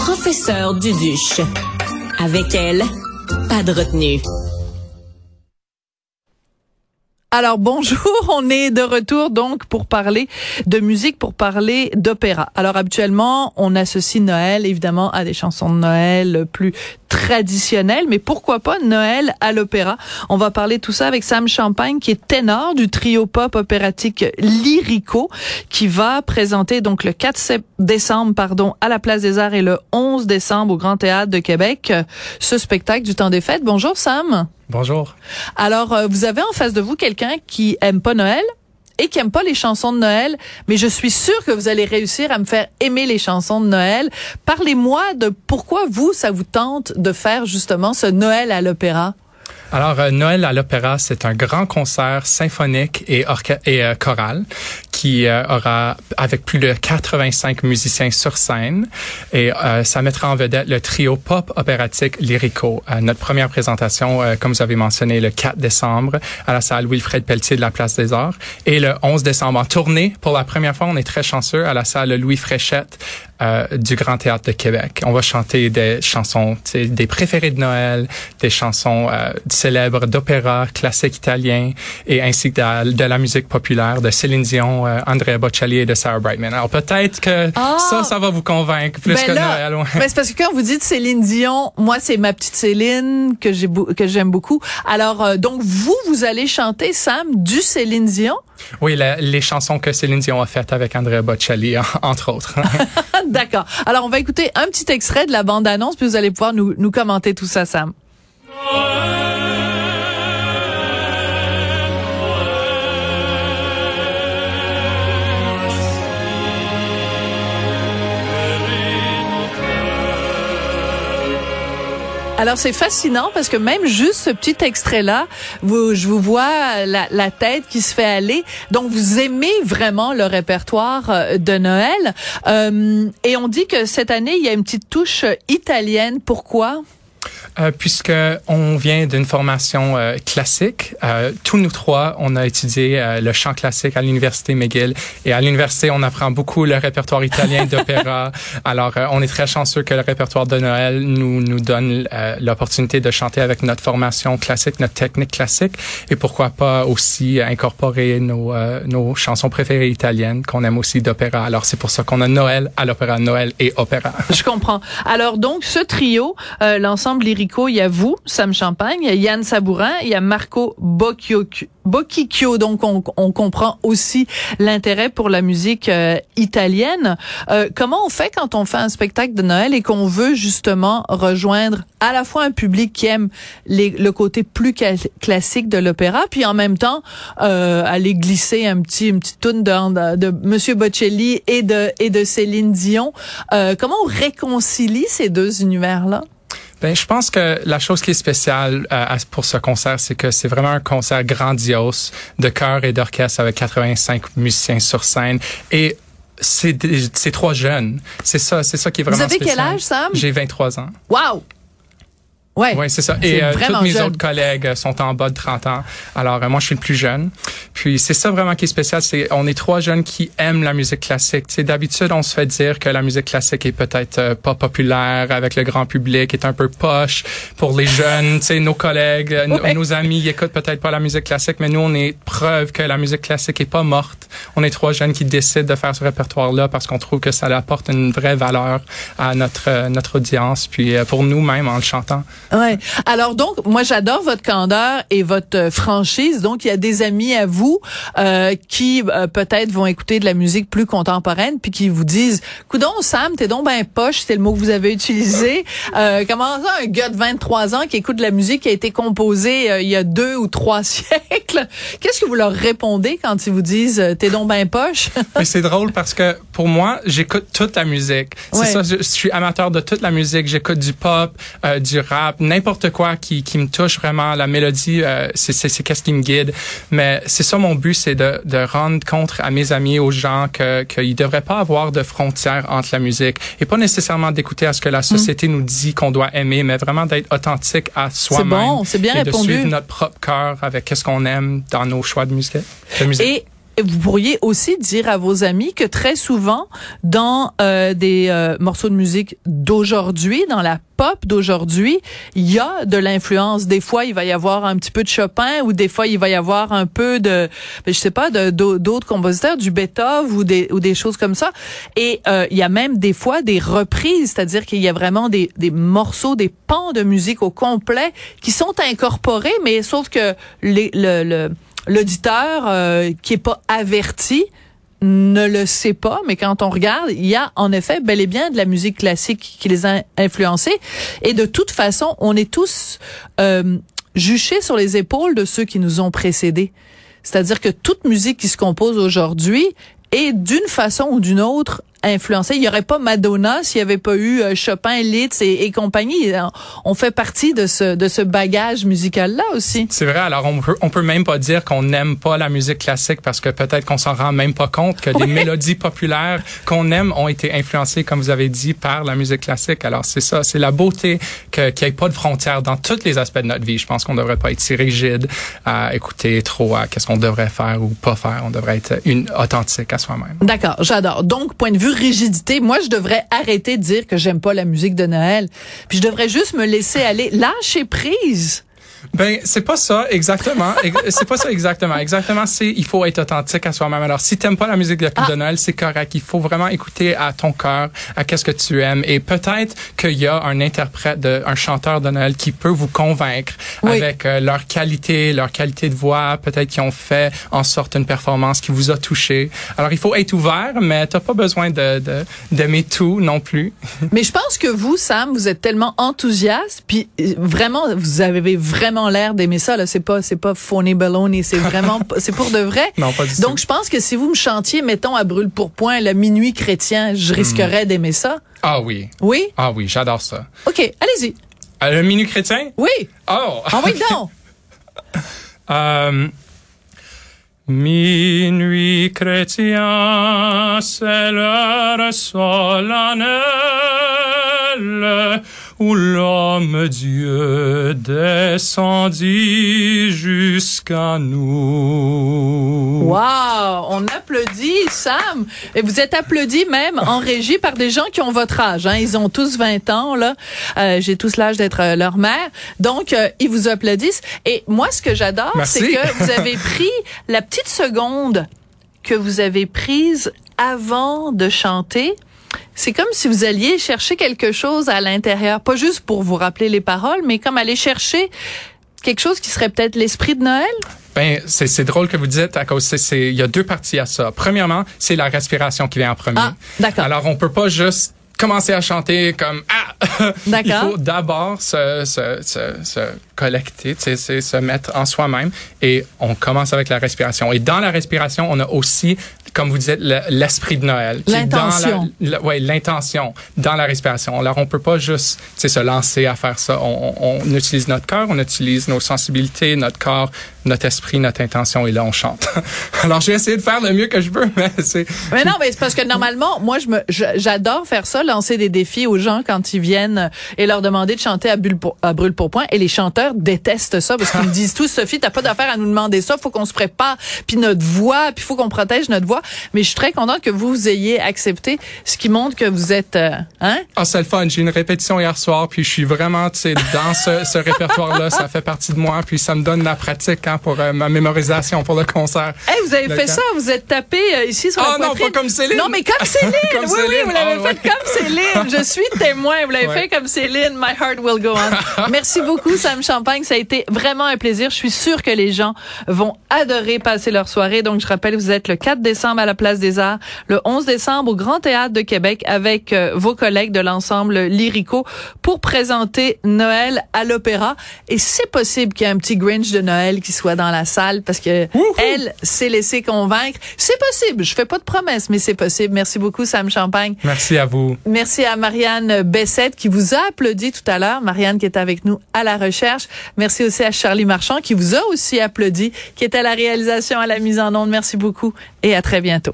professeure Duduche. Avec elle, pas de retenue. Alors bonjour, on est de retour donc pour parler de musique, pour parler d'opéra. Alors habituellement, on associe Noël évidemment à des chansons de Noël plus traditionnelles, mais pourquoi pas Noël à l'opéra? On va parler tout ça avec Sam Champagne qui est ténor du trio pop opératique Lyrico qui va présenter donc le 4 décembre pardon à la Place des Arts et le 11 décembre au Grand Théâtre de Québec ce spectacle du temps des fêtes. Bonjour Sam. Bonjour. Alors, euh, vous avez en face de vous quelqu'un qui aime pas Noël et qui aime pas les chansons de Noël, mais je suis sûre que vous allez réussir à me faire aimer les chansons de Noël. Parlez-moi de pourquoi vous, ça vous tente de faire justement ce Noël à l'opéra. Alors, euh, Noël à l'Opéra, c'est un grand concert symphonique et, et euh, choral qui euh, aura avec plus de 85 musiciens sur scène et ça mettra en vedette le trio pop opératique Lyrico. notre première présentation, comme vous avez mentionné, le 4 décembre à la salle Wilfred Pelletier de la Place des Arts et le 11 décembre en tournée. Pour la première fois, on est très chanceux à la salle Louis Fréchette euh, du Grand Théâtre de Québec. On va chanter des chansons, des préférés de Noël, des chansons euh, célèbres d'opéra, classiques italiens et ainsi que de, la musique populaire de Céline Dion, euh, Andrea Bocelli et de Sarah Brightman. Alors peut-être que ah! ça, ça va vous convaincre plus ben que Noël. Ben c'est parce que quand vous dites Céline Dion, moi c'est ma petite Céline que j'ai que j'aime beaucoup. Alors euh, donc vous, vous allez chanter Sam du Céline Dion? Oui, les chansons que Céline Dion a faites avec Andrea Bocelli, entre autres. D'accord. Alors, on va écouter un petit extrait de la bande-annonce, puis vous allez pouvoir nous, nous commenter tout ça, Sam. Alors c'est fascinant parce que même juste ce petit extrait-là, vous, je vous vois la, la, tête qui se fait aller. Donc vous aimez vraiment le répertoire euh, de Noël. Euh, et on dit que cette année, il y a une petite touche italienne. Pourquoi? Euh, puisque on vient d'une formation euh, classique. Euh, tous nous trois, on a étudié euh, le chant classique à l'université McGill et à l'université, on apprend beaucoup le répertoire italien d'opéra. Alors, on est très chanceux que le répertoire de Noël nous nous donne l'opportunité de chanter avec notre formation classique, notre technique classique, et pourquoi pas aussi incorporer nos nos chansons préférées italiennes qu'on aime aussi d'opéra. Alors, c'est pour ça qu'on a Noël à l'opéra, Noël et opéra. Je comprends. Alors donc, ce trio, l'ensemble lyrique il y a vous, Sam Champagne, il y a Yann Sabourin, il y a Marco Bocchicchio. Donc, on, comprend aussi l'intérêt pour la musique euh, italienne. Euh, comment on fait quand on fait un spectacle de Noël et qu'on veut justement rejoindre à la fois un public qui aime le côté plus classique de l'opéra, puis en même temps euh, aller glisser un petit une petite tune de, de, Monsieur Bocelli et de et de Céline Dion. comment on réconcilie ces deux univers là? Ben, je pense que la chose qui est spéciale euh, pour ce concert, c'est que c'est vraiment un concert grandiose de chœur et d'orchestre avec 85 musiciens sur scène et c'est c'est trois jeunes. C'est ça, c'est ça qui est vraiment spécial. Vous avez quel âge, Sam? J'ai 23 ans. Wow! Ouais, ouais c'est ça. Et euh, tous mes autres collègues euh, sont en bas de 30 ans. Alors euh, moi je suis le plus jeune. Puis c'est ça vraiment qui est spécial, c'est on est trois jeunes qui aiment la musique classique. Tu d'habitude on se fait dire que la musique classique est peut-être pas populaire avec le grand public, est un peu poche pour les jeunes. Tu nos collègues, nos amis ils écoutent peut-être pas la musique classique, mais nous on est preuve que la musique classique est pas morte. On est trois jeunes qui décident de faire ce répertoire là parce qu'on trouve que ça apporte une vraie valeur à notre notre audience puis pour nous même en le chantant. Ouais. Alors donc, moi j'adore votre candeur et votre euh, franchise. Donc il y a des amis à vous euh, qui euh, peut-être vont écouter de la musique plus contemporaine puis qui vous disent "Coudon Sam, t'es donc ben poche, c'est le mot que vous avez utilisé. Euh, comment ça un gars de 23 ans qui écoute de la musique qui a été composée euh, il y a deux ou trois siècles? Qu'est-ce que vous leur répondez quand ils vous disent "T'es donc ben poche? Mais c'est drôle parce que pour moi, j'écoute toute la musique. C'est ça, je, je, suis amateur de toute la musique, j'écoute du pop, du rap n'importe quoi qui, qui me touche vraiment. La mélodie, euh, c'est c'est qu'est-ce qui me guide. Mais c'est ça mon but, c'est de, de rendre compte à mes amis, aux gens que qu'il devrait pas avoir de frontières entre la musique et pas nécessairement d'écouter à ce que la société nous dit qu'on doit aimer, mais vraiment d'être authentique à soi-même. C'est bon, c'est bien et répondu. De suivre notre propre cœur avec qu'est-ce qu'on aime dans nos choix de musique. De musique. Et vous pourriez aussi dire à vos amis que très souvent, dans euh, des euh, morceaux de musique d'aujourd'hui, dans la pop d'aujourd'hui, il y a de l'influence. Des fois, il va y avoir un petit peu de Chopin ou des fois, il va y avoir un peu de, ben, je sais pas, d'autres compositeurs, du Beethoven ou des, ou des choses comme ça. Et euh, il y a même des fois des reprises, c'est-à-dire qu'il y a vraiment des, des morceaux, des pans de musique au complet qui sont incorporés, mais sauf que les, le, l'auditeur euh, qui est pas averti ne le sait pas, mais quand on regarde, il y a en effet bel et bien de la musique classique qui les a influencés. Et de toute façon, on est tous euh, juchés sur les épaules de ceux qui nous ont précédés. C'est-à-dire que toute musique qui se compose aujourd'hui est d'une façon ou d'une autre influencé. Il y aurait pas Madonna s'il y avait pas eu euh, Chopin, Liszt et, compagnie. On fait partie de ce de ce bagage musical là aussi. C'est vrai. Alors on peut on peut même pas dire qu'on n'aime pas la musique classique parce que peut-être qu'on s'en rend même pas compte que les mélodies populaires qu'on aime ont été influencées comme vous avez dit par la musique classique. Alors c'est ça, c'est la beauté que qu'il n'y ait pas de frontières dans tous les aspects de notre vie. Je pense qu'on devrait pas être si rigide à écouter trop à qu'est-ce qu'on devrait faire ou pas faire. On devrait être une authentique à soi-même. D'accord, j'adore. Donc point de vue rigidité. Moi, je devrais arrêter de dire que j'aime pas la musique de Noël. Puis je devrais juste me laisser aller, lâcher prise. Ben c'est pas ça exactement. c'est pas ça exactement. Exactement, c'est il faut être authentique à soi-même. Alors si t'aimes pas la musique de, ah. Noël, c'est correct. Il faut vraiment écouter à ton cœur, à qu'est-ce que tu aimes. Et peut-être qu'il y a un interprète, de, un chanteur de Noël qui peut vous convaincre avec euh, leur qualité, leur qualité de voix. Peut-être qu'ils ont fait en sorte une performance qui vous a touché. Alors il faut être ouvert, mais t'as pas besoin de d'aimer tout non plus. mais je pense que vous, Sam, vous êtes tellement enthousiaste, puis euh, vraiment, vous avez vraiment l'air d'aimer ça. Là, c'est pas, c'est pas phony baloney. C'est vraiment, c'est pour de vrai. Non, pas du Donc, je pense que si vous me chantiez, mettons à brûle pour point, le minuit chrétien, je risquerais d'aimer ça. Ah oui. Oui? Ah oui, j'adore ça. Ok, allez-y. Euh, le minuit chrétien? Oui. Oh. Ah oui, donc. euh, Minuit chrétien, c'est l'heure solennelle où l'homme Dieu descendit jusqu'à nous. Wow, on applaudit Sam et vous êtes applaudi même en régie par des gens qui ont votre âge. Hein. Ils ont tous 20 ans là. Euh, J'ai tous l'âge d'être euh, leur mère, donc euh, ils vous applaudissent. Et moi, ce que j'adore, c'est que vous avez pris la petite seconde que vous avez prise avant de chanter c'est comme si vous alliez chercher quelque chose à l'intérieur, pas juste pour vous rappeler les paroles, mais comme aller chercher quelque chose qui serait peut-être l'esprit de Noël. Ben, c'est drôle que vous dites à cause c'est il y a deux parties à ça. Premièrement, c'est la respiration qui vient en premier. Ah, d'accord. Alors on peut pas juste commencer à chanter comme ah il faut d'abord se, se, se, se collecter se mettre en soi-même et on commence avec la respiration et dans la respiration on a aussi comme vous dites, l'esprit de Noël. L'intention. Oui, l'intention dans la respiration. Alors, on peut pas juste se lancer à faire ça. On, on, on utilise notre cœur, on utilise nos sensibilités, notre corps, notre esprit, notre intention, et là, on chante. Alors, j'ai essayé de faire le mieux que je peux, mais c'est... Mais non, mais c'est parce que normalement, moi, je me, j'adore faire ça, lancer des défis aux gens quand ils viennent et leur demander de chanter à, bulle pour, à brûle pour point. Et les chanteurs détestent ça parce qu'ils me disent tous, Sophie, t'as pas d'affaire à nous demander ça, faut qu'on se prépare, puis notre voix, puis faut qu'on protège notre voix. Mais je suis très contente que vous ayez accepté, ce qui montre que vous êtes, euh, hein? Ah, c'est le fun. J'ai une répétition hier soir, puis je suis vraiment, tu sais, dans ce, ce répertoire-là. Ça fait partie de moi, puis ça me donne la pratique hein, pour euh, ma mémorisation pour le concert. Hey, vous avez fait ça, vous êtes tapé euh, ici sur oh, la poitrine. non, pas comme Céline. Non, mais comme Céline. comme oui, Céline. oui, vous l'avez oh, fait comme Céline. Je suis témoin. Vous l'avez fait comme Céline. My heart will go on. Merci beaucoup, Sam Champagne. Ça a été vraiment un plaisir. Je suis sûre que les gens vont adorer passer leur soirée. Donc, je rappelle, vous êtes le 4 décembre à la Place des Arts, le 11 décembre au Grand Théâtre de Québec avec euh, vos collègues de l'ensemble Lyrico pour présenter Noël à l'opéra. Et c'est possible qu'il y ait un petit Grinch de Noël qui soit dans la salle parce que elle s'est laissée convaincre. C'est possible. Je fais pas de promesses, mais c'est possible. Merci beaucoup, Sam Champagne. Merci à vous. Merci à Marianne Bessette qui vous a applaudi tout à l'heure. Marianne qui est avec nous à la recherche. Merci aussi à Charlie Marchand qui vous a aussi applaudi, qui est à la réalisation, à la mise en onde. Merci beaucoup et à très bientôt.